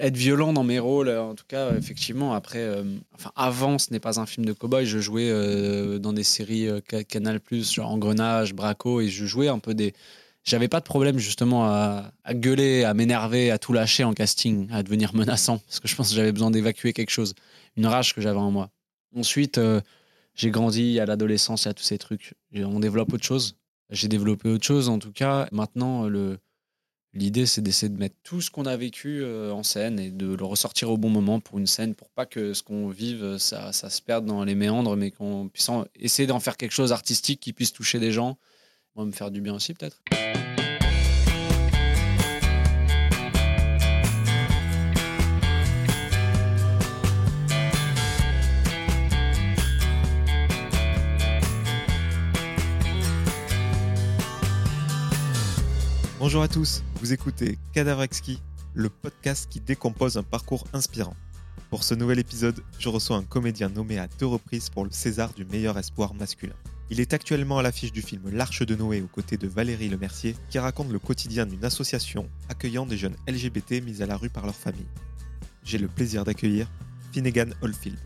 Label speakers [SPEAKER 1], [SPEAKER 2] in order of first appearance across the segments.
[SPEAKER 1] être violent dans mes rôles. En tout cas, effectivement, après, euh, enfin, avant, ce n'est pas un film de cowboy. Je jouais euh, dans des séries euh, Ca- Canal+, genre Engrenage, Braco, et je jouais un peu des. J'avais pas de problème justement à, à gueuler, à m'énerver, à tout lâcher en casting, à devenir menaçant, parce que je pense que j'avais besoin d'évacuer quelque chose, une rage que j'avais en moi. Ensuite, euh, j'ai grandi à l'adolescence, a tous ces trucs. On développe autre chose. J'ai développé autre chose en tout cas. Maintenant, le, L'idée, c'est d'essayer de mettre tout ce qu'on a vécu euh, en scène et de le ressortir au bon moment pour une scène, pour pas que ce qu'on vive, euh, ça, ça se perde dans les méandres, mais qu'on puisse essayer d'en faire quelque chose d'artistique qui puisse toucher des gens. Moi, me faire du bien aussi, peut-être.
[SPEAKER 2] Bonjour à tous, vous écoutez Cadavre Exquis, le podcast qui décompose un parcours inspirant. Pour ce nouvel épisode, je reçois un comédien nommé à deux reprises pour le César du meilleur espoir masculin. Il est actuellement à l'affiche du film L'Arche de Noé aux côtés de Valérie Lemercier, qui raconte le quotidien d'une association accueillant des jeunes LGBT mis à la rue par leur famille. J'ai le plaisir d'accueillir Finnegan Oldfield.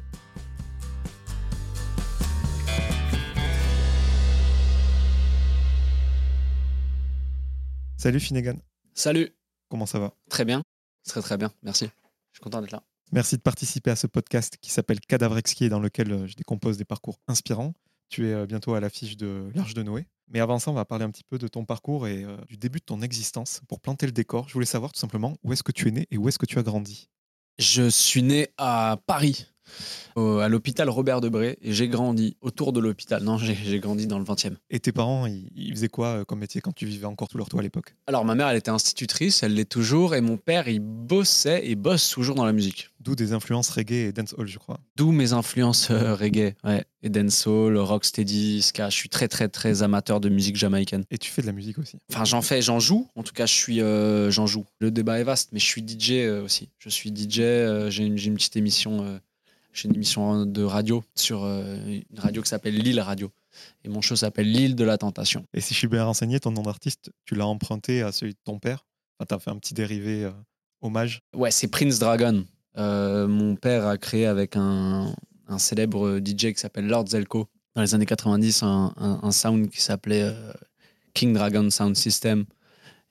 [SPEAKER 2] Salut Finnegan,
[SPEAKER 1] Salut
[SPEAKER 2] comment ça va?
[SPEAKER 1] Très bien. Très, très bien. Merci. Je suis content d'être là.
[SPEAKER 2] Merci de participer à ce podcast qui s'appelle Cadavre Exquis et dans lequel euh, je décompose des parcours inspirants. Tu es euh, bientôt à l'affiche de l'Arche de Noé. Mais avant ça, on va parler un petit peu de ton parcours et euh, du début de ton existence. Pour planter le décor, je voulais savoir tout simplement où est-ce que tu es né et où est-ce que tu as grandi?
[SPEAKER 1] Je suis né à Paris, au- à l'hôpital Robert Debré, et j'ai grandi autour de l'hôpital. Non, j'ai grandi dans le 20e.
[SPEAKER 2] Et tes parents, ils, ils faisaient quoi euh, comme métier quand tu vivais encore tout leur toit à l'époque?
[SPEAKER 1] Alors, ma mère, elle était institutrice, elle l'est toujours, et mon père, il bossait et bosse toujours dans la musique.
[SPEAKER 2] D'où des influences reggae et dancehall, je crois.
[SPEAKER 1] D'où mes influences euh, reggae, ouais, et dancehall, rocksteady, ska. Je suis très, très, très amateur de musique jamaïcaine.
[SPEAKER 2] Et tu fais de la musique aussi?
[SPEAKER 1] Enfin, j'en fais, j'en joue. En tout cas, je suis, euh, j'en joue. Le débat est vaste, mais je suis DJ euh, aussi. Je suis DJ. j'ai une, j'ai une petite émission. J'ai une émission de radio sur euh, une radio qui s'appelle Lille Radio. Et mon show s'appelle L'île de la tentation.
[SPEAKER 2] Et si je suis bien renseigné, ton nom d'artiste, tu l'as emprunté à celui de ton père? Enfin, tu as fait un petit dérivé euh, hommage?
[SPEAKER 1] Ouais, c'est Prince Dragon. Euh, mon père a créé avec un, un célèbre DJ qui s'appelle Lord Zelko dans les années 90 un, un- un sound qui s'appelait euh, King Dragon Sound System.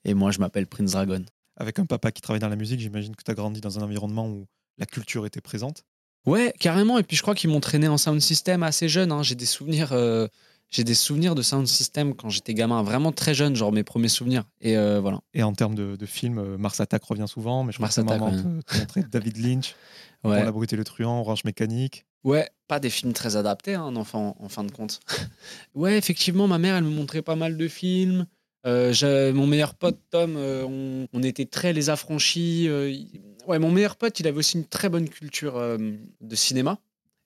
[SPEAKER 1] Et moi, je m'appelle Prince Dragon.
[SPEAKER 2] Avec un papa qui travaille dans la musique, j'imagine que tu as grandi dans un environnement où la culture était présente.
[SPEAKER 1] Ouais, carrément. Et puis je crois qu'ils m'ont traîné en sound system assez jeune. hein. J'ai des souvenirs, euh, j'ai des souvenirs de sound system quand j'étais gamin, vraiment très jeune, genre mes premiers souvenirs. Et euh, voilà.
[SPEAKER 2] Et en termes de, de films, euh, Mars Attack revient souvent, mais je
[SPEAKER 1] Mars
[SPEAKER 2] que
[SPEAKER 1] Attack,
[SPEAKER 2] maman
[SPEAKER 1] ouais.
[SPEAKER 2] David Lynch,
[SPEAKER 1] Ouais.
[SPEAKER 2] La Brute et le Truand, Orange Mécanique.
[SPEAKER 1] Ouais, pas des films très adaptés, hein, un enfant, en fin de compte. ouais, effectivement, ma mère, elle me montrait pas mal de films. Euh, mon meilleur pote, Tom, euh, on, on était très les affranchis. euh, ouais, mon meilleur pote, il avait aussi une très bonne culture de cinéma.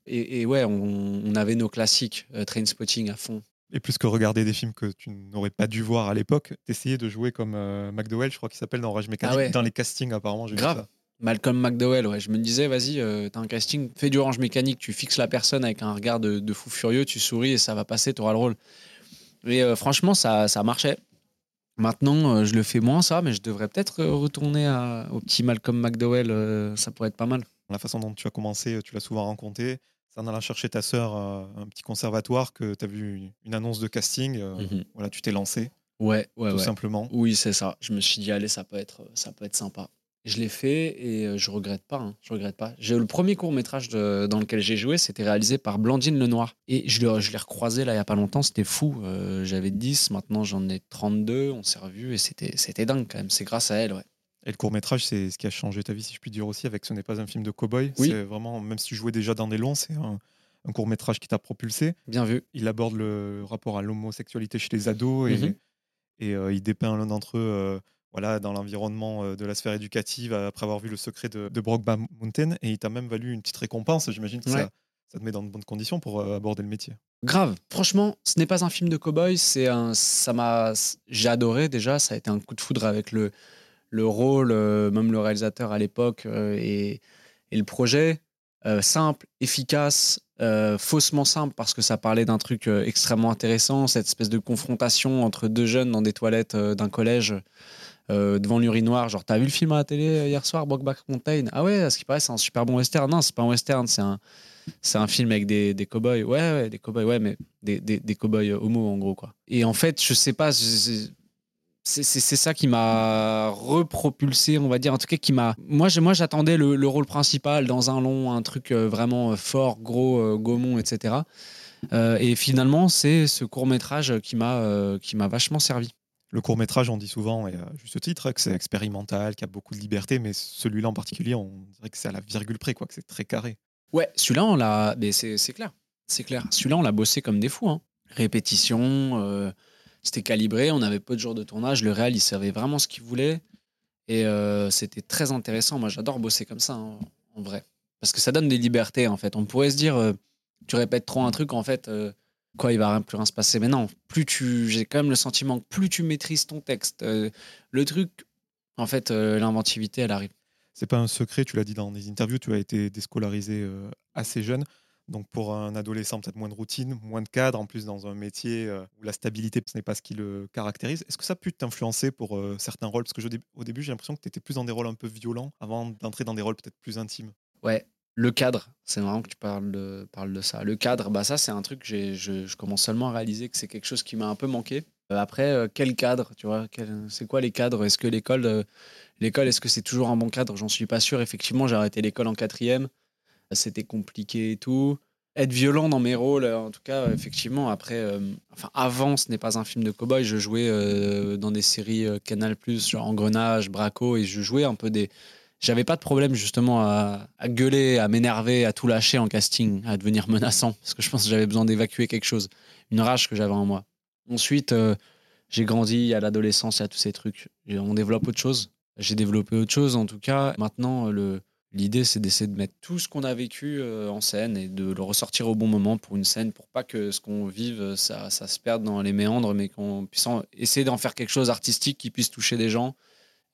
[SPEAKER 1] Et, et ouais, on, on avait nos classiques, euh, Trainspotting à fond.
[SPEAKER 2] Et plus que regarder des films que tu n'aurais pas dû voir à l'époque, t'essayais de jouer comme McDowell, je crois qu'il s'appelle dans Orange Mécanique,
[SPEAKER 1] Ah ouais.
[SPEAKER 2] dans les castings apparemment.
[SPEAKER 1] Grave.
[SPEAKER 2] ça.
[SPEAKER 1] Malcolm McDowell, ouais. Je me disais, vas-y, euh, t'as un casting, fais du orange mécanique, tu fixes la personne avec un regard de, de fou furieux, tu souris et ça va passer, t'auras le rôle. Et euh, franchement, ça, ça marchait. Maintenant, euh, je le fais moins, ça, mais je devrais peut-être euh, retourner à- au petit Malcolm McDowell, euh, ça pourrait être pas mal.
[SPEAKER 2] La façon dont tu as commencé, tu l'as souvent raconté. C'est en allant chercher ta sœur à un petit conservatoire que tu as vu une annonce de casting.
[SPEAKER 1] Mhm.
[SPEAKER 2] Voilà, tu t'es lancé,
[SPEAKER 1] Ouais, ouais,
[SPEAKER 2] tout
[SPEAKER 1] ouais.
[SPEAKER 2] simplement.
[SPEAKER 1] Oui, c'est ça. Je me suis dit, allez, ça peut être, ça peut être sympa. Je l'ai fait et euh, je regrette pas. hein. Je regrette pas. J'ai le premier court métrage dans lequel j'ai joué, c'était réalisé par Blandine Lenoir. Et je l'ai, je l'ai recroisé là il y a pas longtemps. C'était fou. Euh, j'avais 10, maintenant j'en ai 32. On s'est revus et c'était, c'était dingue quand même. C'est grâce à elle, ouais.
[SPEAKER 2] Et le court métrage, c'est ce qui a changé ta vie, si je puis dire aussi, avec Ce n'est pas un film de cow-boy.
[SPEAKER 1] Oui.
[SPEAKER 2] C'est vraiment, même si tu jouais déjà dans des longs, c'est un, un court métrage qui t'a propulsé.
[SPEAKER 1] Bien vu.
[SPEAKER 2] Il aborde le rapport à l'homosexualité chez les ados et,
[SPEAKER 1] Mhm.
[SPEAKER 2] et euh, il dépeint l'un d'entre eux euh, voilà, dans l'environnement euh, de la sphère éducative après avoir vu le secret de, de Brokeback Mountain. Et il t'a même valu une petite récompense. J'imagine que
[SPEAKER 1] Ouais.
[SPEAKER 2] ça, ça te met dans de bonnes conditions pour euh, aborder le métier.
[SPEAKER 1] Grave. Franchement, ce n'est pas un film de cow-boy. C'est un, ça m'a, j'ai adoré déjà. Ça a été un coup de foudre avec le, le rôle, euh, même le réalisateur à l'époque euh, et, et le projet. Simple, efficace, faussement simple parce que ça parlait d'un truc extrêmement intéressant, cette espèce de confrontation entre deux jeunes dans des toilettes d'un collège euh, devant l'urinoir. Genre, t'as vu le film à la télé hier soir, Brokeback Mountain? Ah ouais, à ce qui paraît, c'est un super bon western. Non, c'est pas un western, c'est un, c'est un film avec des, des cow-boys. Ouais, ouais, des cow-boys, ouais, mais des, des, cow-boys homo, en gros, quoi. Et en fait, je sais pas, c'est ça qui m'a repropulsé, on va dire. En tout cas, qui m'a. Moi, j'attendais le, le, rôle principal dans un long, un truc vraiment fort, gros, gaumont, etc. Euh, et finalement, c'est ce court métrage qui m'a euh, qui m'a vachement servi.
[SPEAKER 2] Le court métrage, on dit souvent, et à juste titre, que c'est expérimental, qu'il y a beaucoup de liberté, mais celui-là en particulier, on dirait que c'est à la virgule près, quoi, que c'est très carré.
[SPEAKER 1] Ouais, celui-là, on l'a. C'est clair. C'est clair. Celui-là, on l'a bossé comme des fous. Hein. Répétition, euh, c'était calibré, on avait peu de jours de tournage. Le réal, il savait vraiment ce qu'il voulait. Et c'était très intéressant. Moi, j'adore bosser comme ça, hein, en vrai. Parce que ça donne des libertés, en fait. On pourrait se dire tu répètes trop un truc, en fait, euh, quoi, il va rien, plus rien se passer. Mais non, plus tu, j'ai quand même le sentiment que plus tu maîtrises ton texte, euh, le truc, en fait, euh, l'inventivité, elle arrive.
[SPEAKER 2] C'est pas un secret, tu l'as dit dans des interviews, tu as été déscolarisé assez jeune. Donc pour un adolescent, peut-être moins de routine, moins de cadre, en plus dans un métier où la stabilité, ce n'est pas ce qui le caractérise. Est-ce que ça a pu t'influencer pour certains rôles? Parce que au début, j'ai l'impression que tu étais plus dans des rôles un peu violents avant d'entrer dans des rôles peut-être plus intimes.
[SPEAKER 1] Ouais, le cadre, c'est marrant que tu parles de, parles de ça. Le cadre, bah ça c'est un truc que je, commence seulement à réaliser que c'est quelque chose qui m'a un peu manqué. Euh, après, euh, quel cadre, tu vois C'est quoi les cadres? Est-ce que l'école, euh, l'école, est-ce que c'est toujours un bon cadre? J'en suis pas sûr. Effectivement, j'ai arrêté l'école en quatrième. C'était compliqué et tout. Être violent dans mes rôles, en tout cas, effectivement, après, enfin, avant, ce n'est pas un film de cowboy. Je jouais dans des séries Canal+, genre Engrenage, Braco, et je jouais un peu des, j'avais pas de problème justement à, gueuler, à m'énerver, à tout lâcher en casting, à devenir menaçant, parce que je pense que j'avais besoin d'évacuer quelque chose, une rage que j'avais en moi. Ensuite, euh, j'ai grandi à l'adolescence, à tous ces trucs. on développe autre chose. J'ai développé autre chose en tout cas. Maintenant, le, l'idée c'est d'essayer de mettre tout ce qu'on a vécu euh, en scène et de le ressortir au bon moment pour une scène, pour pas que ce qu'on vive, ça, ça se perde dans les méandres, mais qu'on puisse essayer d'en faire quelque chose d'artistique qui puisse toucher des gens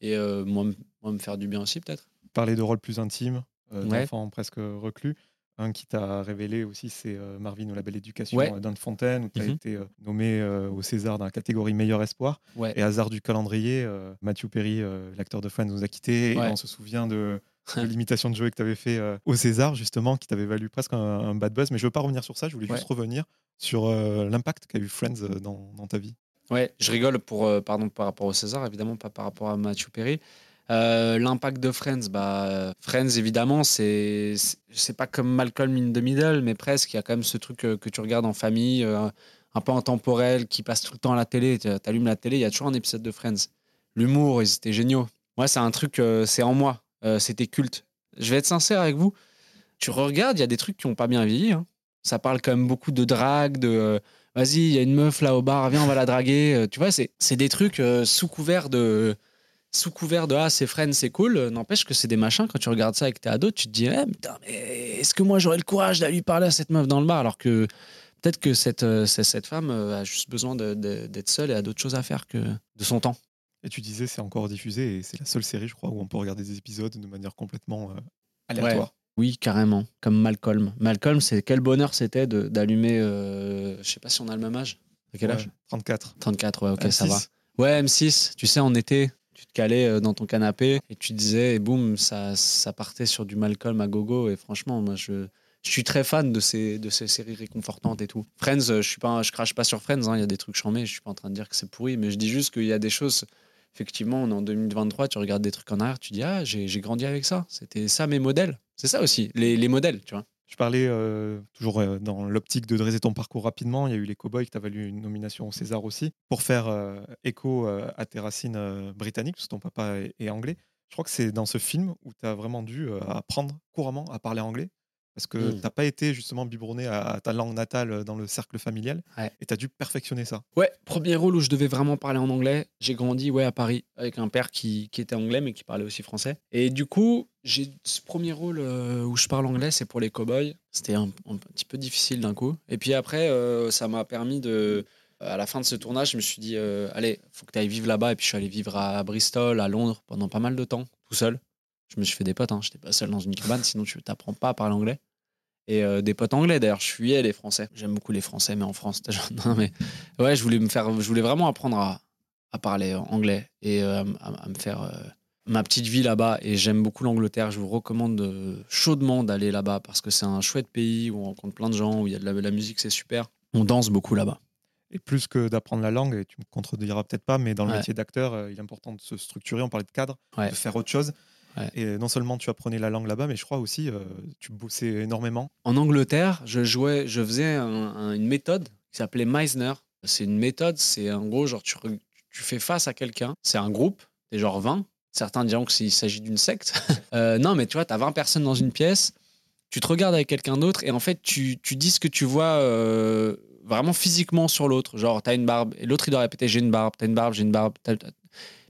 [SPEAKER 1] et euh, moi, moi, me faire du bien aussi, peut-être.
[SPEAKER 2] Parler de rôles plus intimes, euh, d'enfants presque reclus. Un qui t'a révélé aussi, c'est euh, Marvin ou la belle éducation ouais. d'Anne Fontaine, où tu as mhm. été nommé au César dans la catégorie meilleur espoir. Et hasard du calendrier, Matthew Perry, l'acteur de Friends, nous a quittés. Et on se souvient de, l'imitation de Joey que tu avais fait au César, justement, qui t'avait valu presque un, bad buzz. Mais je veux pas revenir sur ça, je voulais juste revenir sur l'impact qu'a eu Friends dans, dans, ta vie.
[SPEAKER 1] Ouais, je rigole pour, euh, pardon, par rapport au César, évidemment, pas par rapport à Matthew Perry. Euh, l'impact de Friends, bah, Friends, évidemment, c'est pas comme Malcolm in the Middle, mais presque. Il y a quand même ce truc euh, que, tu regardes en famille, un peu intemporel, qui passe tout le temps à la télé. Tu allumes la télé, il y a toujours un épisode de Friends. L'humour, ils étaient géniaux. Moi, c'est un truc, c'est en moi. C'était culte. Je vais être sincère avec vous. Tu regardes, il y a des trucs qui n'ont pas bien vieilli. Hein. Ça parle quand même beaucoup de drague, de vas-y, il y a une meuf là au bar, viens, on va la draguer. Euh, tu vois, c'est des trucs euh, sous couvert de sous couvert de ah c'est friend c'est cool n'empêche que c'est des machins quand tu regardes ça avec tes ados tu te dis eh, putain mais est-ce que moi j'aurais le courage d'aller lui parler à cette meuf dans le bar? Alors que peut-être que cette, euh, cette femme a juste besoin d'être seule et a d'autres choses à faire que de son temps
[SPEAKER 2] et tu disais c'est encore diffusé et c'est la seule série je crois où on peut regarder des épisodes de manière complètement aléatoire
[SPEAKER 1] oui, carrément, comme Malcolm. Malcolm, c'est quel bonheur c'était d'allumer. Euh, je sais pas si on a le même âge. À quel âge?
[SPEAKER 2] 34.
[SPEAKER 1] 34, ouais, ok, ça va. Ouais, M6, tu sais, en été, tu te calais euh, dans ton canapé et tu disais, et boum, ça, ça partait sur du Malcolm à gogo. Et franchement, moi, je, suis très fan de ces, de ces séries réconfortantes et tout. Friends, euh, je suis pas, je crache pas sur Friends, hein, il y a des trucs chambés, je suis pas en train de dire que c'est pourri, mais je dis juste qu'il y a des choses effectivement, on est en 2023, tu regardes des trucs en arrière, tu dis Ah, j'ai grandi avec ça. C'était ça mes modèles. C'est ça aussi, les, modèles, tu vois.
[SPEAKER 2] Je parlais euh, toujours euh, dans l'optique de dresser ton parcours rapidement. Il y a eu les Cowboys qui t'a valu une nomination au César aussi. Pour faire euh, écho à tes racines britanniques, parce que ton papa est, anglais, je crois que c'est dans ce film où tu as vraiment dû apprendre couramment à parler anglais. Parce que mmh. tu n'as pas été justement biberonné à, ta langue natale euh, dans le cercle familial et tu as dû perfectionner ça.
[SPEAKER 1] Ouais, premier rôle où je devais vraiment parler en anglais. J'ai grandi ouais, à Paris avec un père qui, qui, était anglais mais qui parlait aussi français. Et du coup, j'ai ce premier rôle euh, où je parle anglais, c'est pour les cowboys. C'était un, petit peu difficile d'un coup. Et puis après, euh, ça m'a permis de. À la fin de ce tournage, je me suis dit, allez, faut que tu ailles vivre là-bas. Et puis je suis allé vivre à Bristol, à Londres, pendant pas mal de temps, tout seul. Je me suis fait des potes, hein. j'étais pas seul dans une cabane, sinon tu t'apprends pas à parler anglais. Et euh, des potes anglais d'ailleurs, je fuyais les Français. J'aime beaucoup les Français, mais en France, non, mais ouais, je voulais me faire, je voulais vraiment apprendre à, à parler anglais et à, à me faire ma petite vie là-bas et j'aime beaucoup l'Angleterre. Je vous recommande euh, chaudement d'aller là-bas parce que c'est un chouette pays où on rencontre plein de gens, où il y a de la, musique, c'est super. On danse beaucoup là-bas.
[SPEAKER 2] Et plus que d'apprendre la langue, et tu me contrediras peut-être pas, mais dans le métier d'acteur, euh, il est important de se structurer. On parlait de cadre, de faire autre chose. Et non seulement tu apprenais la langue là-bas, mais je crois aussi euh, tu bossais énormément.
[SPEAKER 1] En Angleterre, je jouais, je faisais une méthode qui s'appelait Meisner. C'est une méthode, c'est en gros genre tu, tu fais face à quelqu'un, c'est un groupe, t'es genre 20, Certains diront qu'il s'agit d'une secte. Euh, non, mais tu vois, tu as 20 personnes dans une pièce, tu te regardes avec quelqu'un d'autre et en fait, tu, tu, dis ce que tu vois euh, vraiment physiquement sur l'autre. Genre, tu as une barbe et l'autre, il doit répéter J'ai une barbe, tu as une barbe, j'ai une barbe.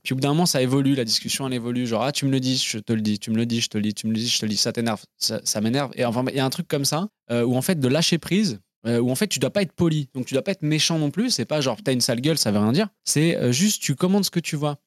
[SPEAKER 1] Puis au bout d'un moment, ça évolue, la discussion, elle évolue. Genre, ah, tu me le dis, je te le dis, tu me le dis, je te le dis, tu me le dis, je te le dis, ça t'énerve, ça, m'énerve. Et enfin, il y a un truc comme ça euh, où en fait, de lâcher prise, où en fait tu dois pas être poli, donc tu dois pas être méchant non plus. C'est pas genre t'as une sale gueule, ça veut rien dire. C'est juste tu commandes ce que tu vois.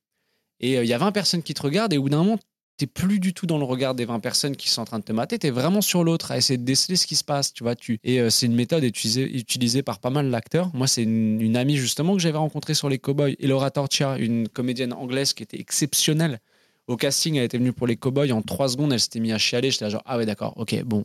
[SPEAKER 1] Et euh, il y a 20 personnes qui te regardent et au bout d'un moment, t'es plus du tout dans le regard des 20 personnes qui sont en train de te mater, tu es vraiment sur l'autre à essayer de déceler ce qui se passe, tu vois. Tu... Et euh, c'est une méthode utilisée, par pas mal d'acteurs. Moi, c'est une, amie justement que j'avais rencontrée sur les Cowboys, Elora Torchia, une comédienne anglaise qui était exceptionnelle. Au casting, elle était venue pour les Cowboys. En trois secondes, elle s'était mise à chialer. J'étais genre, ah ouais, d'accord, ok, bon,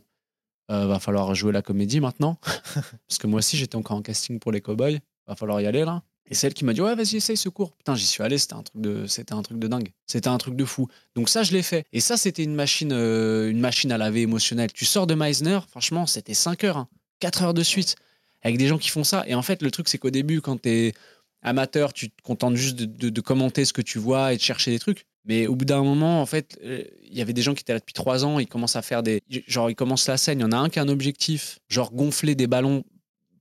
[SPEAKER 1] euh, va falloir jouer la comédie maintenant. Parce que moi aussi, j'étais encore en casting pour les Cowboys. Va falloir y aller là. Et c'est elle qui m'a dit ouais vas-y essaye ce cours. Putain j'y suis allé c'était un truc de c'était un truc de dingue c'était un truc de fou. Donc ça je l'ai fait et ça c'était une machine euh, une machine à laver émotionnelle. Tu sors de Meisner franchement c'était 5 heures 4 hein. heures de suite avec des gens qui font ça et en fait le truc c'est qu'au début quand t'es amateur tu te contentes juste de, commenter ce que tu vois et de chercher des trucs. Mais au bout d'un moment, en fait, euh, il y avait des gens qui étaient là depuis trois ans, ils commencent à faire des. Genre, ils commencent la scène, il y en a un qui a un objectif, genre gonfler des ballons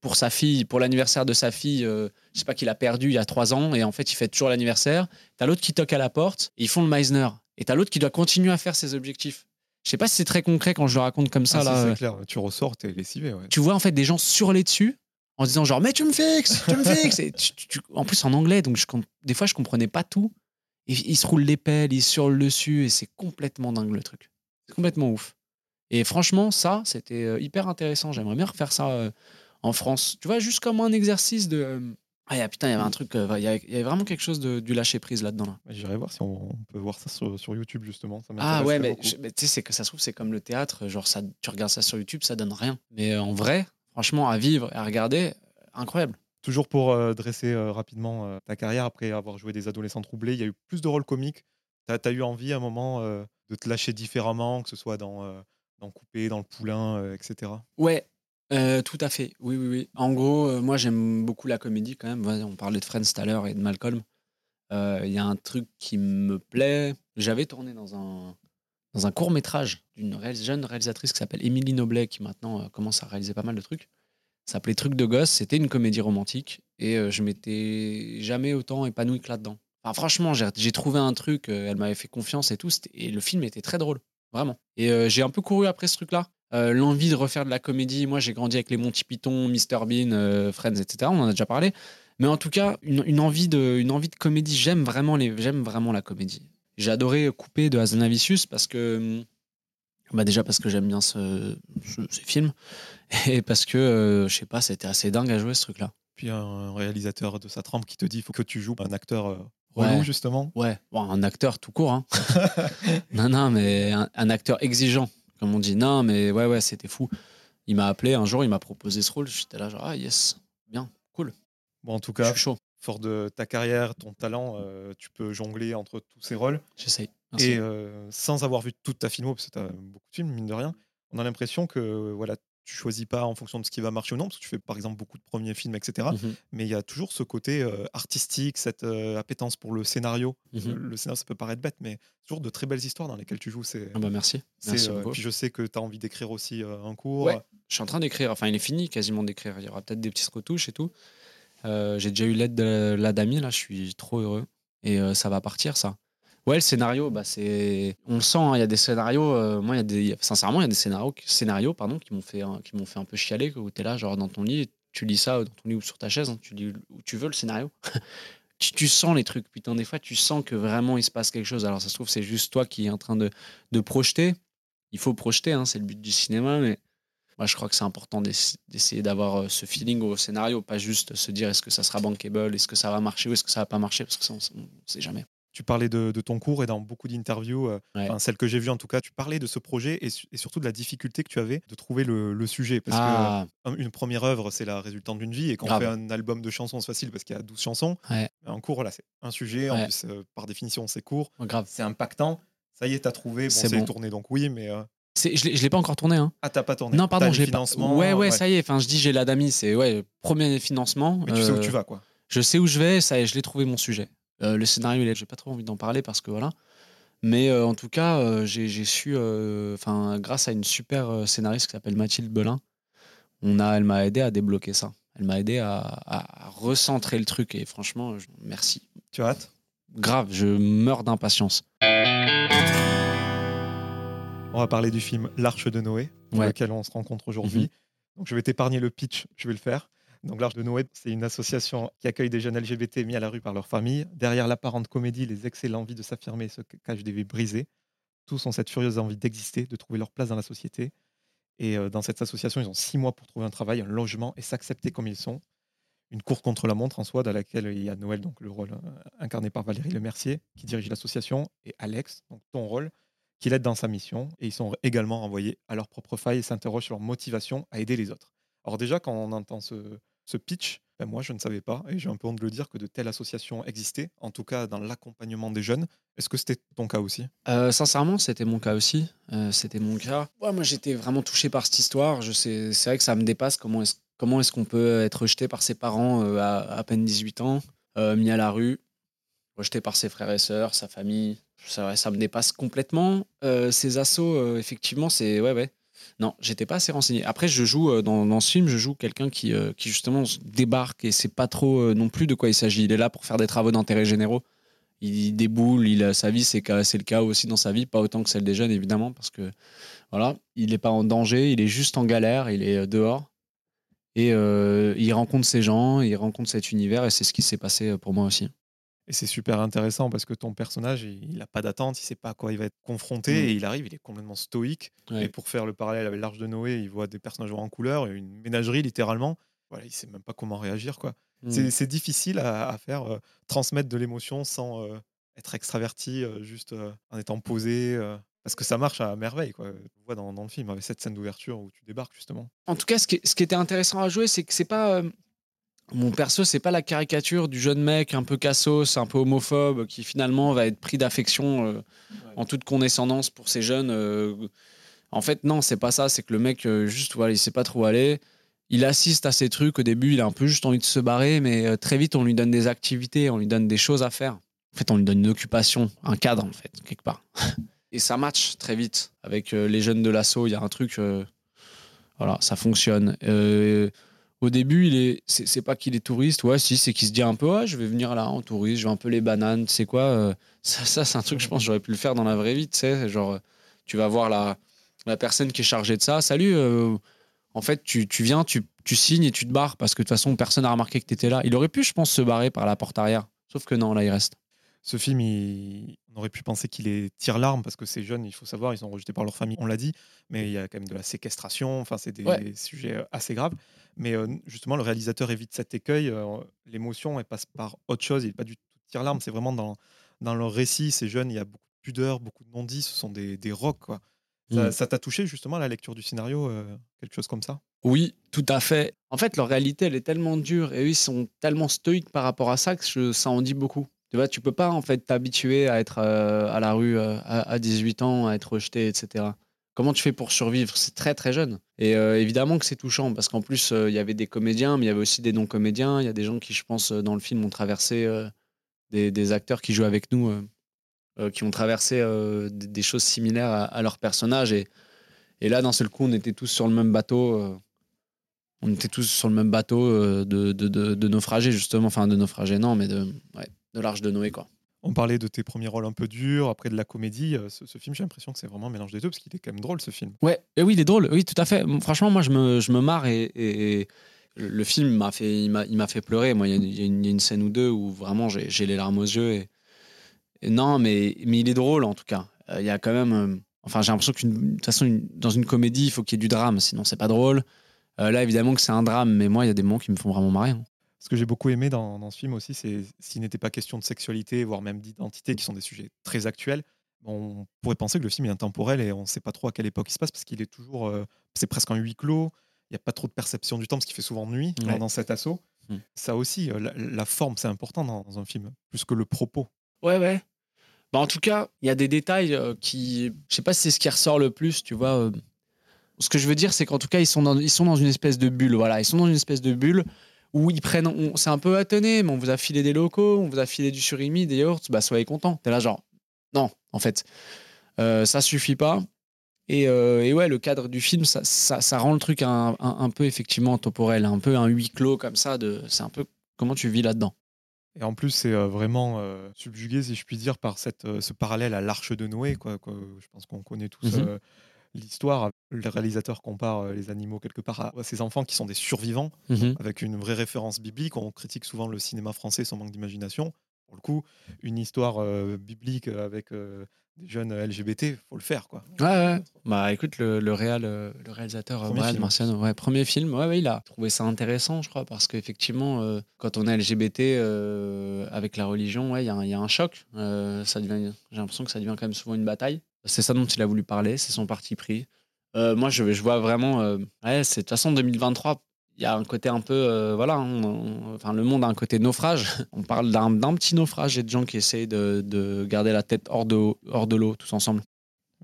[SPEAKER 1] pour sa fille, pour l'anniversaire de sa fille, euh, je sais pas qu'il a perdu il y a trois ans, et en fait il fait toujours l'anniversaire. T'as l'autre qui toque à la porte, ils font le Meisner, et t'as l'autre qui doit continuer à faire ses objectifs. Je sais pas si c'est très concret quand je le raconte comme ça
[SPEAKER 2] ah,
[SPEAKER 1] là.
[SPEAKER 2] C'est clair, tu ressors, t'es lessivé.
[SPEAKER 1] Tu vois en fait des gens surler dessus en disant genre mais tu me fixes, tu me fixes. et en plus en anglais, donc je, des fois je comprenais pas tout. Et ils se roulent les pelles, ils surlent dessus, et c'est complètement dingue le truc. C'est complètement ouf. Et franchement, ça, c'était euh, hyper intéressant. J'aimerais bien refaire ça. Euh, en France. Tu vois, juste comme un exercice de. Euh, ah, putain, il y avait un truc, euh, il y, avait vraiment quelque chose de, du lâcher prise là-dedans. Là.
[SPEAKER 2] J'irai voir si on, peut voir ça sur, YouTube justement.
[SPEAKER 1] ah ouais, mais, tu sais, c'est que ça se trouve, c'est comme le théâtre, genre ça, tu regardes ça sur YouTube, ça donne rien. Mais euh, en vrai, franchement, à vivre et à regarder, incroyable.
[SPEAKER 2] Toujours pour dresser rapidement ta carrière, après avoir joué des adolescents troublés, il y a eu plus de rôles comiques. Tu as, eu envie à un moment de te lâcher différemment, que ce soit dans, dans Coupé, dans Le Poulain, etc.
[SPEAKER 1] Ouais, euh, tout à fait, oui, oui, oui. En gros, euh, moi j'aime beaucoup la comédie quand même. on parlait de Friends tout à l'heure et de Malcolm. Euh, il y a un truc qui me plaît. J'avais tourné dans un, dans un court métrage d'une jeune réalisatrice qui s'appelle Émilie Noblet, qui maintenant commence à réaliser pas mal de trucs. Ça s'appelait Truc de gosse. C'était une comédie romantique et je m'étais jamais autant épanoui que là-dedans. Franchement, j'ai trouvé un truc. elle m'avait fait confiance et tout. Et le film était très drôle, vraiment. Et j'ai un peu couru après ce truc-là. Euh, l'envie de refaire de la comédie. Moi, j'ai grandi avec les Monty Python, Mr Bean, euh, Friends, etc. On en a déjà parlé. Mais en tout cas, une, envie, de, une envie de comédie. J'aime vraiment, vraiment la comédie. J'ai adoré Couper de Hazanavicius parce que. Bah déjà parce que j'aime bien ce, ces films et parce que, euh, je sais pas, c'était assez dingue à jouer ce truc-là.
[SPEAKER 2] Puis un réalisateur de sa trempe qui te dit il faut que tu joues un acteur relou, justement.
[SPEAKER 1] Ouais, un acteur tout court. Hein. non, non, mais un acteur exigeant comme on dit, non, mais ouais, ouais, c'était fou. Il m'a appelé un jour, il m'a proposé ce rôle. J'étais là, genre, ah yes, bien, cool.
[SPEAKER 2] Bon, en tout cas, chaud. fort de ta carrière, ton talent, euh, tu peux jongler entre tous ces rôles.
[SPEAKER 1] J'essaye.
[SPEAKER 2] Et euh, sans avoir vu toute ta filmo, parce que tu as beaucoup de films, mine de rien, on a l'impression que voilà, tu choisis pas en fonction de ce qui va marcher ou non, parce que tu fais par exemple beaucoup de premiers films, etc. Mmh Mais il y a toujours ce côté euh, artistique, cette euh, appétence pour le scénario. Mmh le, scénario, ça peut paraître bête, mais toujours de très belles histoires dans lesquelles tu joues.
[SPEAKER 1] Ah bah merci. merci
[SPEAKER 2] euh, puis je sais que tu as envie d'écrire aussi un cours.
[SPEAKER 1] Ouais, je suis en train d'écrire, enfin il est fini quasiment d'écrire. Il y aura peut-être des petites retouches et tout. J'ai déjà eu l'aide de l'Adami, là, je suis trop heureux. Et ça va partir, ça. Ouais, le scénario, bah, c'est. On le sent, hein, il y a des scénarios. Euh, moi, y a des. Sincèrement, il y a des scénarios, scénarios pardon, qui m'ont fait, qui m'ont fait un peu chialer. Où tu es là, genre dans ton lit, tu lis ça dans ton lit ou sur ta chaise, hein, tu lis où tu veux le scénario. tu, sens les trucs. Putain, des fois, tu sens que vraiment il se passe quelque chose. Alors, ça se trouve, c'est juste toi qui es en train de, de projeter. Il faut projeter, hein, c'est le but du cinéma, mais Moi, je crois que c'est important d'essayer d'avoir ce feeling au scénario, pas juste se dire est-ce que ça sera bankable, est-ce que ça va marcher ou est-ce que ça va pas marcher, parce que ça, on ne sait jamais.
[SPEAKER 2] Tu parlais de, ton cours et dans beaucoup d'interviews, euh, celle que j'ai vue en tout cas, tu parlais de ce projet et, surtout de la difficulté que tu avais de trouver le, sujet. Parce
[SPEAKER 1] ah.
[SPEAKER 2] qu'une première œuvre, c'est la résultante d'une vie et quand on fait un album de chansons, c'est facile parce qu'il y a 12 chansons. En cours, là, c'est un sujet, en plus, euh, par définition, c'est court, c'est impactant. Ça y est, t'as trouvé, bon, c'est tourné, donc oui, mais. Euh
[SPEAKER 1] je ne l'ai pas encore tourné. Hein.
[SPEAKER 2] Ah, t'as pas tourné
[SPEAKER 1] Non, pardon, j'ai
[SPEAKER 2] pas.
[SPEAKER 1] Ouais, ouais, ça y est. Enfin, je dis j'ai l'Adami, c'est ouais, premier financement.
[SPEAKER 2] Mais tu sais où tu vas, quoi.
[SPEAKER 1] Je sais où je vais, ça y est, je l'ai trouvé mon sujet. Euh, le scénario, j'ai pas trop envie d'en parler parce que voilà. Mais euh, en tout cas, euh, j'ai su, enfin, grâce à une super scénariste qui s'appelle Mathilde Belin, on a, elle m'a aidé à débloquer ça. Elle m'a aidé à, recentrer le truc et franchement, merci.
[SPEAKER 2] Tu as hâte
[SPEAKER 1] Grave, je meurs d'impatience.
[SPEAKER 2] On va parler du film L'Arche de Noé, dans lequel on se rencontre aujourd'hui. Mhm. Donc je vais t'épargner le pitch, je vais le faire. Donc l'Arche de Noé, c'est une association qui accueille des jeunes LGBT mis à la rue par leur famille. Derrière l'apparente comédie, les excès, l'envie de s'affirmer se cachent des vies brisées. Tous ont cette furieuse envie d'exister, de trouver leur place dans la société. Et euh, dans cette association, ils ont six mois pour trouver un travail, un logement et s'accepter comme ils sont. Une course contre la montre en soi, dans laquelle il y a Noël, donc le rôle euh, incarné par Valérie Lemercier, qui dirige l'association, et Alex, donc ton rôle, qui l'aide dans sa mission. Et ils sont également renvoyés à leur propre faille et s'interrogent sur leur motivation à aider les autres. Alors déjà, quand on entend ce, ce pitch, ben moi, je ne savais pas, et j'ai un peu honte de le dire, que de telles associations existaient, en tout cas dans l'accompagnement des jeunes. Est-ce que c'était ton cas aussi?
[SPEAKER 1] Euh, Sincèrement, c'était mon cas aussi. Euh, c'était mon cas. moi, j'étais vraiment touché par cette histoire. Je sais, c'est vrai que ça me dépasse. Comment est-ce, qu'on peut être rejeté par ses parents euh, à, à, peine 18 ans, mis à la rue, rejeté par ses frères et sœurs, sa famille ça, ça me dépasse complètement. ces assauts, effectivement, c'est ouais, ouais. Non, j'étais pas assez renseigné. Après, je joue euh, dans, ce film, je joue quelqu'un qui, euh, justement débarque et c'est pas trop euh, non plus de quoi il s'agit. Il est là pour faire des travaux d'intérêt généraux. Il déboule, il a sa vie, c'est le cas aussi dans sa vie, pas autant que celle des jeunes évidemment, parce que voilà, il n'est pas en danger, il est juste en galère, il est dehors et il rencontre ces gens, il rencontre cet univers et c'est ce qui s'est passé pour moi aussi.
[SPEAKER 2] Et c'est super intéressant parce que ton personnage, il n'a pas d'attente, il sait pas à quoi il va être confronté mmh. et il arrive, il est complètement stoïque. Et pour faire le parallèle avec l'Arche de Noé, il voit des personnages en couleur, une ménagerie littéralement. Voilà, il sait même pas comment réagir. quoi. Mmh. C'est difficile à, faire euh, transmettre de l'émotion sans euh, être extraverti, euh, juste en étant posé. parce que ça marche à merveille. Quoi. On voit dans, dans le film avec cette scène d'ouverture où tu débarques justement.
[SPEAKER 1] En tout cas, ce qui, ce qui était intéressant à jouer, c'est que c'est pas mon perso, c'est pas la caricature du jeune mec un peu cassos, un peu homophobe, qui finalement va être pris d'affection euh, en toute condescendance pour ces jeunes. Euh. En fait, non, c'est pas ça. C'est que le mec, euh, juste, voilà, il sait pas trop aller. Il assiste à ces trucs. Au début, il a un peu juste envie de se barrer, mais très vite, on lui donne des activités, on lui donne des choses à faire. En fait, on lui donne une occupation, un cadre, en fait, quelque part. Et ça match très vite avec les jeunes de l'assaut. Il y a un truc, voilà, ça fonctionne au début, il est, c'est, pas qu'il est touriste, ouais, si, c'est qu'il se dit un peu, ouais, je vais venir là en touriste, je vais un peu les bananes, tu sais quoi. Euh, ça, ça c'est un truc, je pense, j'aurais pu le faire dans la vraie vie, tu sais. Genre, tu vas voir la, la personne qui est chargée de ça. Salut, euh, en fait, tu, viens, tu, tu, signes et tu te barres parce que de toute façon, personne n'a remarqué que tu étais là. Il aurait pu, je pense, se barrer par la porte arrière. Sauf que non, là, il reste.
[SPEAKER 2] Ce film, on aurait pu penser qu'il est tire-larme parce que ces jeunes, il faut savoir, ils sont rejetés par leur famille, on l'a dit, mais il y a quand même de la séquestration, enfin, c'est des sujets euh, assez graves. Mais euh, justement, le réalisateur évite cet écueil. Euh, l'émotion, elle passe par autre chose. Il n'est pas du tout tire-larme, c'est vraiment dans, dans leur récit. Ces jeunes, il y a beaucoup de pudeur, beaucoup de non-dits, ce sont des, des rocs. Quoi. Ça mmh. t'a touché justement la lecture du scénario, quelque chose comme ça?
[SPEAKER 1] Oui, tout à fait. En fait, leur réalité, elle est tellement dure et eux, ils sont tellement stoïques par rapport à ça que ça en dit beaucoup. Tu vois, tu peux pas en fait t'habituer à être à la rue à, 18 ans, à être rejeté, etc. Comment tu fais pour survivre? C'est très très jeune. Et euh, évidemment que c'est touchant parce qu'en plus, euh, il y avait des comédiens, mais il y avait aussi des non-comédiens. Il y a des gens qui, je pense, euh, dans le film ont traversé des, acteurs qui jouent avec nous, qui ont traversé des, choses similaires à, leur personnage. Et, et, là, d'un seul coup, on était tous sur le même bateau. on était tous sur le même bateau de, de, naufragés, justement. Enfin, de naufragés, non, mais de, de l'Arche de Noé, quoi.
[SPEAKER 2] On parlait de tes premiers rôles un peu durs, après de la comédie. Euh, ce, film, j'ai l'impression que c'est vraiment un mélange des deux, parce qu'il est quand même drôle, ce film.
[SPEAKER 1] Ouais, et oui, il est drôle, oui, tout à fait. Franchement, moi, je me, je me marre et, le film m'a fait, il m'a fait pleurer. Moi, il y, a une scène ou deux où vraiment j'ai les larmes aux yeux. Et, non, mais, mais il est drôle, en tout cas. Euh, il y a quand même. Euh, Enfin, j'ai l'impression qu'une de toute façon, une- dans une comédie, il faut qu'il y ait du drame, sinon c'est pas drôle. Euh, là, évidemment que c'est un drame, mais moi, il y a des moments qui me font vraiment marrer. hein.
[SPEAKER 2] Ce que j'ai beaucoup aimé dans, dans ce film aussi, c'est s'il n'était pas question de sexualité, voire même d'identité, qui sont des sujets très actuels, on pourrait penser que le film est intemporel et on ne sait pas trop à quelle époque il se passe parce qu'il est toujours. euh, c'est presque un huis clos. Il n'y a pas trop de perception du temps parce qu'il fait souvent nuit dans-
[SPEAKER 1] Ouais.
[SPEAKER 2] dans cet assaut.
[SPEAKER 1] Hmm.
[SPEAKER 2] Ça aussi, euh, la, la forme, c'est important dans, dans un film, plus que le propos.
[SPEAKER 1] Ouais, ouais. Bah, en tout cas, il y a des détails euh, qui. Je sais pas si c'est ce qui ressort le plus, tu vois. euh. Ce que je veux dire, c'est qu'en tout cas, ils sont, dans, ils sont dans une espèce de bulle. Voilà, ils sont dans une espèce de bulle où ils prennent. C'est un peu attené, mais on vous a filé des locaux, on vous a filé du surimi, des yaourts, bah soyez contents. T'es là, genre. Non, en fait. Euh, ça suffit pas. Et, euh, et ouais, le cadre du film, ça, ça, ça rend le truc un, un, un peu effectivement temporel, un peu un huis clos comme ça. De, c'est un peu comment tu vis là-dedans?
[SPEAKER 2] Et en plus, c'est euh, vraiment euh, subjugué, si je puis dire, par cette, ce parallèle à l'arche de Noé. Quoi, quoi. Je pense qu'on connaît tous
[SPEAKER 1] Mhm.
[SPEAKER 2] L'histoire. Le réalisateur compare les animaux quelque part à, ces enfants qui sont des survivants,
[SPEAKER 1] Mhm.
[SPEAKER 2] avec une vraie référence biblique. On critique souvent le cinéma français, son manque d'imagination. Pour le coup, une histoire euh, biblique avec euh, des jeunes LGBT, faut le faire. Quoi.
[SPEAKER 1] Ouais, ouais. Bah écoute, le, le, réal, le réalisateur
[SPEAKER 2] Premier
[SPEAKER 1] Brad
[SPEAKER 2] film.
[SPEAKER 1] Marciano, ouais, premier film, ouais, ouais, il a trouvé ça intéressant, je crois, parce qu'effectivement, euh, quand on est LGBT euh, avec la religion, ouais, il y, a un- il y a un choc. Euh, ça devient, j'ai l'impression que ça devient quand même souvent une bataille. C'est ça dont il a voulu parler, c'est son parti pris. Euh, moi, je, je vois vraiment, euh, ouais, c'est de toute façon 2023. Il y a un côté un peu, euh, voilà, on- on- enfin, le monde a un côté naufrage. On parle d'un petit naufrage et de gens qui essayent de, de garder la tête hors de, hors de l'eau tous ensemble.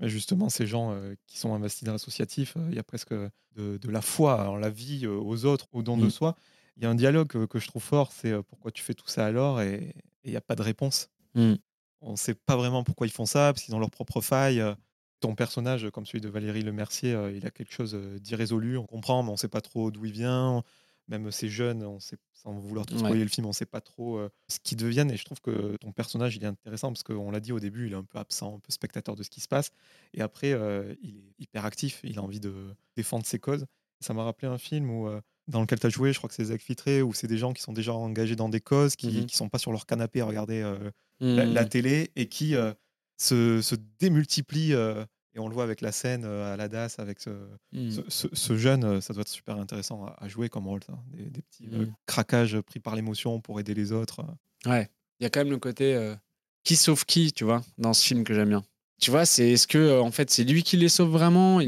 [SPEAKER 2] Justement, ces gens euh, qui sont investis dans l'associatif, il y a presque de, de la foi en la vie, aux autres, au don de
[SPEAKER 1] Mm.
[SPEAKER 2] soi. Il y a un dialogue que je trouve fort, c'est pourquoi tu fais tout ça alors Et et il n'y a pas de réponse.
[SPEAKER 1] Mm.
[SPEAKER 2] On ne sait pas vraiment pourquoi ils font ça, parce qu'ils ont leurs propres failles. Ton personnage, comme celui de Valérie Lemercier, il a quelque chose d'irrésolu. On comprend, mais on ne sait pas trop d'où il vient. Même ces jeunes, on sait, sans vouloir
[SPEAKER 1] Ouais.
[SPEAKER 2] spoiler le film, on ne sait pas trop ce qu'ils deviennent. Et je trouve que ton personnage, il est intéressant parce qu'on l'a dit au début, il est un peu absent, un peu spectateur de ce qui se passe. Et après, il est hyper actif, il a envie de défendre ses causes. Ça m'a rappelé un film où, dans lequel tu as joué, je crois que c'est Zach Filtré, où c'est des gens qui sont déjà engagés dans des causes, qui ne sont pas sur leur canapé à regarder euh, la,
[SPEAKER 1] Mm.
[SPEAKER 2] la télé et qui euh, se, se démultiplient. euh, et on le voit avec la scène euh, à la DAS, avec ce,
[SPEAKER 1] Mm.
[SPEAKER 2] ce, ce- ce jeune, ça doit être super intéressant à, à jouer comme rôle, ça. Des, des petits euh,
[SPEAKER 1] Mm.
[SPEAKER 2] craquages pris par l'émotion pour aider les autres.
[SPEAKER 1] Ouais, il y a quand même le côté qui sauve qui, tu vois, dans ce film que j'aime bien. Tu vois, c'est est-ce que euh, en fait c'est lui qui les sauve vraiment?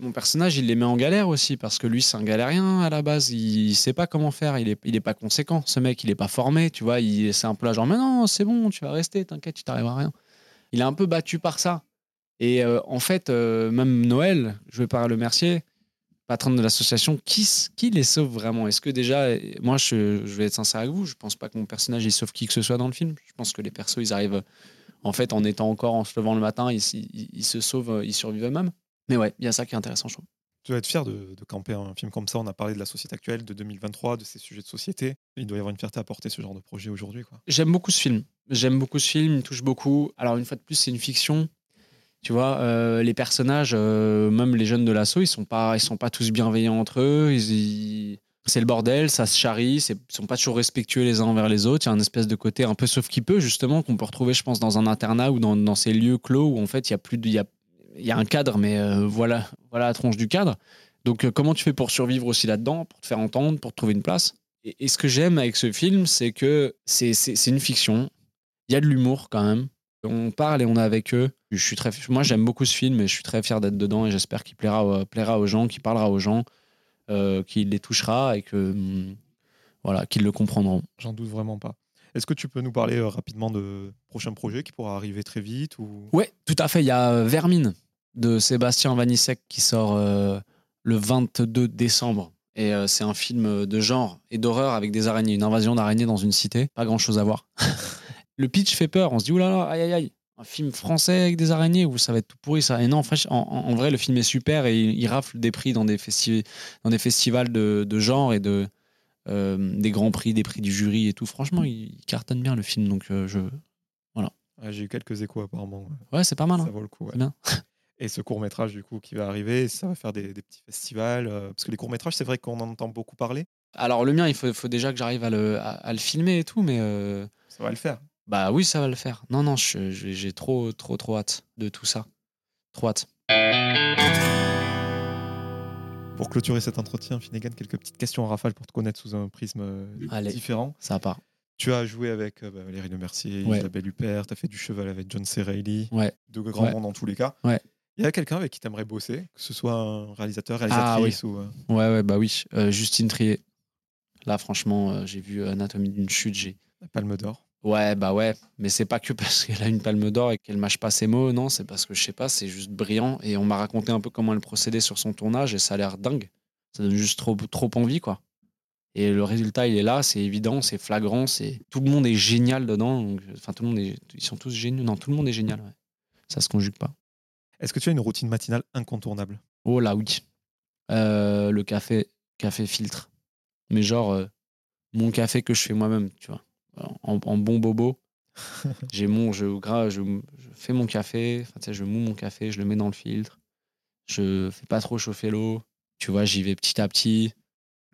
[SPEAKER 1] Mon personnage, il les met en galère aussi parce que lui, c'est un galérien à la base. Il, il sait pas comment faire. Il est, il pas conséquent. Ce mec, il est pas formé. Tu vois, c'est un peu là genre mais non, c'est bon, tu vas rester, t'inquiète, tu t'arriveras à rien. Il est un peu battu par ça. Et euh, en fait, euh, même Noël, joué par Le Mercier, patron de l'association, qui, qui les sauve vraiment? Est-ce que déjà, moi je, je vais être sincère avec vous, je pense pas que mon personnage il sauve qui que ce soit dans le film. Je pense que les persos ils arrivent, en fait, en étant encore en se levant le matin, ils, ils- ils se sauvent, euh, ils survivent eux-mêmes. Mais ouais, il y a ça qui est intéressant, je trouve.
[SPEAKER 2] Tu dois être fier de, de camper un film comme ça. On a parlé de la société actuelle, de 2023, de ces sujets de société. Il doit y avoir une fierté à porter ce genre de projet aujourd'hui. quoi.
[SPEAKER 1] J'aime beaucoup ce film. J'aime beaucoup ce film, il me touche beaucoup. Alors, une fois de plus, c'est une fiction. Tu vois, euh, les personnages, euh, même les jeunes de l'assaut, ils sont pas, ils sont pas tous bienveillants entre eux. Ils, ils- C'est le bordel, ça se charrie, ils sont pas toujours respectueux les uns envers les autres. Il y a un espèce de côté un peu sauf qui peut, justement, qu'on peut retrouver, je pense, dans un internat ou dans, ces lieux clos où, en fait, il y a plus il y a, y a un cadre, mais euh, voilà, voilà la tronche du cadre. Donc, euh, comment tu fais pour survivre aussi là-dedans, pour te faire entendre, pour te trouver une place? Et, ce que j'aime avec ce film, c'est que c'est une fiction. Il y a de l'humour quand même. On parle et on est avec eux. Je suis très, moi, j'aime beaucoup ce film et je suis très fier d'être dedans et j'espère qu'il plaira, plaira aux gens, qu'il parlera aux gens, euh, qu'il les touchera et que hum, voilà, qu'ils le comprendront.
[SPEAKER 2] J'en doute vraiment pas. Est-ce que tu peux nous parler euh, rapidement de prochains projets qui pourra arriver très vite ou...
[SPEAKER 1] Ouais, tout à fait. Il y a euh, Vermine de Sébastien Vanissek qui sort le 22 décembre. Et euh, c'est un film de genre et d'horreur avec des araignées, une invasion d'araignées dans une cité. Pas grand chose à voir. le pitch fait peur. On se dit, oulala, aïe aïe aïe. Un film français avec des araignées où ça va être tout pourri ça. Et non, en, fait, en, en- en vrai, le film est super et il, il rafle des prix dans des, festi- dans des festivals de, de genre et de, euh, des grands prix, des prix du jury et tout. Franchement, il, il cartonne bien le film. Donc, euh, je...
[SPEAKER 2] Ouais, J'ai eu quelques échos apparemment.
[SPEAKER 1] ouais, c'est pas mal.
[SPEAKER 2] Ça
[SPEAKER 1] hein.
[SPEAKER 2] vaut le coup. ouais.
[SPEAKER 1] C'est bien.
[SPEAKER 2] Et ce court métrage du coup qui va arriver, ça va faire des, des petits festivals. euh, parce que les courts métrages, c'est vrai qu'on en entend beaucoup parler.
[SPEAKER 1] Alors le mien, il faut, faut déjà que j'arrive à le, à, à le filmer et tout, mais
[SPEAKER 2] Ça va le faire.
[SPEAKER 1] Bah oui, ça va le faire. Non, non, j'ai trop, trop, trop hâte de tout ça. Trop hâte.
[SPEAKER 2] Pour clôturer cet entretien, Finnegan, quelques petites questions en rafale pour te connaître sous un prisme euh,
[SPEAKER 1] Allez.
[SPEAKER 2] différent.
[SPEAKER 1] Ça part.
[SPEAKER 2] Tu as joué avec euh, bah, Valérie Lemercier,
[SPEAKER 1] Ouais.
[SPEAKER 2] Isabelle Huppert, tu as fait du cheval avec John C. Reilly,
[SPEAKER 1] Ouais.
[SPEAKER 2] de grands
[SPEAKER 1] Ouais.
[SPEAKER 2] noms dans tous les cas.
[SPEAKER 1] Ouais.
[SPEAKER 2] Il y a quelqu'un avec qui tu aimerais bosser, que ce soit un réalisateur,
[SPEAKER 1] Ah,
[SPEAKER 2] réalisatrice ou. euh,
[SPEAKER 1] Ouais, ouais, bah oui. Euh, Justine Trier. Là, franchement, j'ai vu Anatomie d'une chute. J'ai...
[SPEAKER 2] Palme d'Or.
[SPEAKER 1] Ouais, bah ouais. Mais c'est pas que parce qu'elle a une palme d'or et qu'elle mâche pas ses mots. Non, c'est parce que je sais pas, c'est juste brillant. Et on m'a raconté un peu comment elle procédait sur son tournage et ça a l'air dingue. Ça donne juste trop, trop envie, quoi. Et le résultat, il est là, c'est évident, c'est flagrant, c'est tout le monde est génial dedans. donc, Enfin, tout le monde est, ils sont tous géniaux. Non, tout le monde est génial. ouais. Ça se conjugue pas.
[SPEAKER 2] Est-ce que tu as une routine matinale incontournable?
[SPEAKER 1] Oh là, oui. Euh, le café, café filtre. Mais genre, euh, mon café que je fais moi-même, tu vois. En, en bon bobo. J'ai mon, je, gra- je, je fais mon café, enfin, tu sais, je moue mon café, je le mets dans le filtre. Je fais pas trop chauffer l'eau. Tu vois, j'y vais petit à petit.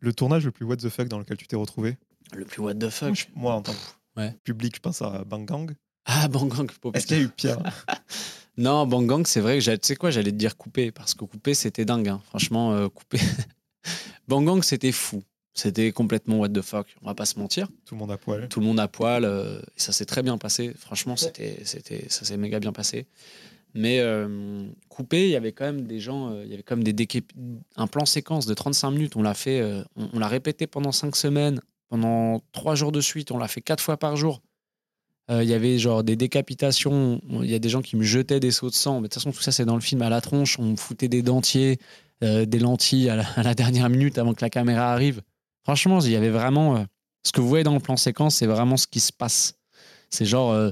[SPEAKER 2] Le tournage le plus what the fuck dans lequel tu t'es retrouvé?
[SPEAKER 1] Le plus what the fuck.
[SPEAKER 2] Moi, en tant que
[SPEAKER 1] Ouais.
[SPEAKER 2] public, je pense à Bangang.
[SPEAKER 1] Ah, Bangang,
[SPEAKER 2] Est-ce qu'il y a eu pire?
[SPEAKER 1] Non, Bangang, c'est vrai que j'ai- tu sais quoi, j'allais te dire couper parce que couper c'était dingue. hein. Franchement, euh, couper. Bangang, c'était fou. C'était complètement what the fuck. On va pas se mentir.
[SPEAKER 2] Tout le monde à poil.
[SPEAKER 1] Tout le monde à poil. euh, et ça s'est très bien passé. Franchement, c'était, c'était, ça s'est méga bien passé. Mais euh, coupé, il y avait quand même des gens. euh, il y avait quand même des un plan séquence de 35 minutes. On l'a fait. euh, on, on l'a répété pendant 5 semaines, pendant 3 jours de suite. On l'a fait 4 fois par jour. Euh, Il y avait genre des décapitations. Il y a des gens qui me jetaient des seaux de sang. Mais de toute façon, tout ça, c'est dans le film à la tronche. On me foutait des dentiers, euh, des lentilles à la, à la dernière minute avant que la caméra arrive. Franchement, il y avait vraiment. euh, ce que vous voyez dans le plan séquence, c'est vraiment ce qui se passe. C'est genre euh,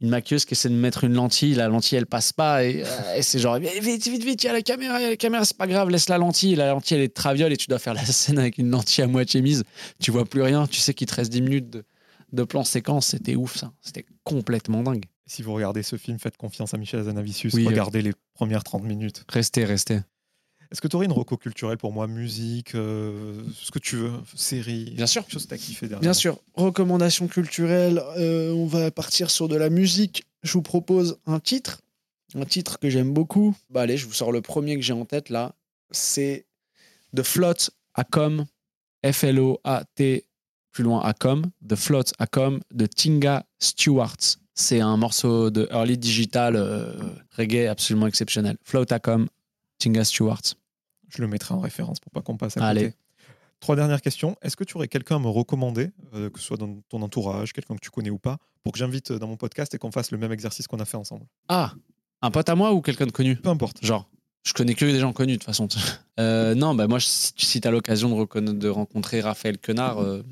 [SPEAKER 1] une maquilleuse qui essaie de mettre une lentille, la lentille elle passe pas, et, euh, et c'est genre vite, vite, vite, vite, il y a la caméra, il y a la caméra, c'est pas grave, laisse la lentille. La lentille elle est de traviole et tu dois faire la scène avec une lentille à moitié mise. Tu vois plus rien, tu sais qu'il te reste 10 minutes de, de plan séquence, c'était ouf ça. C'était complètement dingue.
[SPEAKER 2] Si vous regardez ce film, faites confiance à Michel Azanavicius.
[SPEAKER 1] Oui,
[SPEAKER 2] regardez les premières 30 minutes.
[SPEAKER 1] Restez, restez.
[SPEAKER 2] Est-ce que tu aurais une reco culturelle pour moi Musique, euh, ce que tu veux, série
[SPEAKER 1] Bien sûr.
[SPEAKER 2] Quelque chose que as kiffé derrière.
[SPEAKER 3] Bien sûr, recommandation culturelle, euh, on va partir sur de la musique. Je vous propose un titre, un titre que j'aime beaucoup.
[SPEAKER 1] Bah allez, je vous sors le premier que j'ai en tête là. C'est The Float à com, F-L-O-A-T, plus loin à com, The Float à com de Tinga Stewart. C'est un morceau de early digital euh, reggae absolument exceptionnel. Float à com, Tinga Stewart.
[SPEAKER 2] Je le mettrai en référence pour pas qu'on passe à
[SPEAKER 1] Allez.
[SPEAKER 2] côté. Trois dernières questions. Est-ce que tu aurais quelqu'un à me recommander, euh, que ce soit dans ton entourage, quelqu'un que tu connais ou pas, pour que j'invite dans mon podcast et qu'on fasse le même exercice qu'on a fait ensemble?
[SPEAKER 1] Ah, un pote à moi ou quelqu'un de connu?
[SPEAKER 2] Peu importe.
[SPEAKER 1] Genre, je connais que des gens connus de toute façon. Euh, non, bah moi, si, si tu as l'occasion de, rencontrer Raphaël Quenard, euh,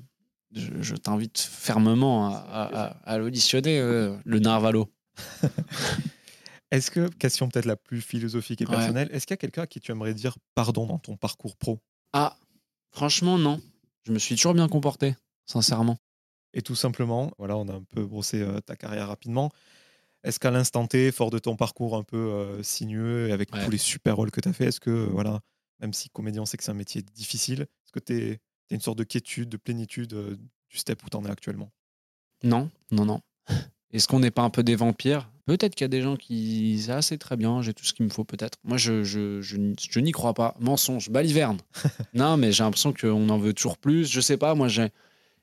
[SPEAKER 1] je, je t'invite fermement à, à- à- à l'auditionner, euh, le Narvalo.
[SPEAKER 2] Est-ce que, question peut-être la plus philosophique et
[SPEAKER 1] Ouais.
[SPEAKER 2] personnelle, est-ce qu'il y a quelqu'un à qui tu aimerais dire pardon dans ton parcours pro?
[SPEAKER 1] Ah, franchement, non. Je me suis toujours bien comporté, sincèrement.
[SPEAKER 2] Et tout simplement, voilà, on a un peu brossé euh, ta carrière rapidement. Est-ce qu'à l'instant T, fort de ton parcours un peu euh, sinueux et avec
[SPEAKER 1] Ouais.
[SPEAKER 2] tous les super rôles que tu as fait, est-ce que, euh, voilà, même si comédien, on sait que c'est un métier difficile, est-ce que tu as une sorte de quiétude, de plénitude du step où tu en es actuellement?
[SPEAKER 1] Non, non, non. Est-ce qu'on n'est pas un peu des vampires? Peut-être qu'il y a des gens qui disent Ah, c'est très bien, j'ai tout ce qu'il me faut, peut-être. Moi, je, je, je, n'y- je n'y crois pas. Mensonge, baliverne. non, mais j'ai l'impression qu'on en veut toujours plus. Je sais pas, moi, j'ai.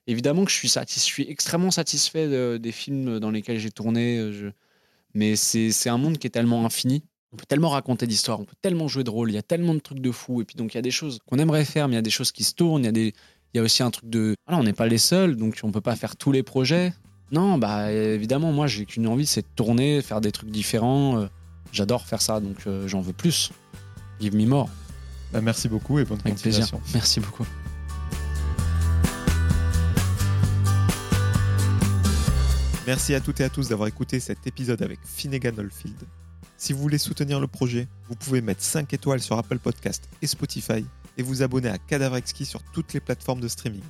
[SPEAKER 1] Évidemment que je suis, satis- je suis extrêmement satisfait de- des films dans lesquels j'ai tourné. je- Mais c'est un monde qui est tellement infini. On peut tellement raconter d'histoires, on peut tellement jouer de rôle, il y a tellement de trucs de fou. Et puis, donc, il y a des choses qu'on aimerait faire, mais il y a des choses qui se tournent. Il y a des. Il y a aussi un truc de. Voilà, on n'est pas les seuls, donc on peut pas faire tous les projets. Non, bah évidemment, moi j'ai qu'une envie, c'est de tourner, faire des trucs différents. euh, J'adore faire ça, donc euh, j'en veux plus. Give me more,
[SPEAKER 2] Bah, Merci beaucoup et bonne
[SPEAKER 1] avec plaisir. Merci beaucoup.
[SPEAKER 2] Merci à toutes et à tous d'avoir écouté cet épisode avec Finnegan Oldfield. Si vous voulez soutenir le projet, vous pouvez mettre 5 étoiles sur Apple Podcast et Spotify et vous abonner à Cadavre Exquis sur toutes les plateformes de streaming.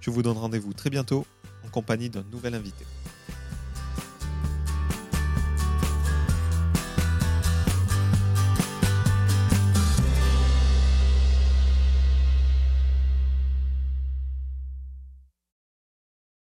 [SPEAKER 2] Je vous donne rendez-vous très bientôt en compagnie d'un nouvel invité.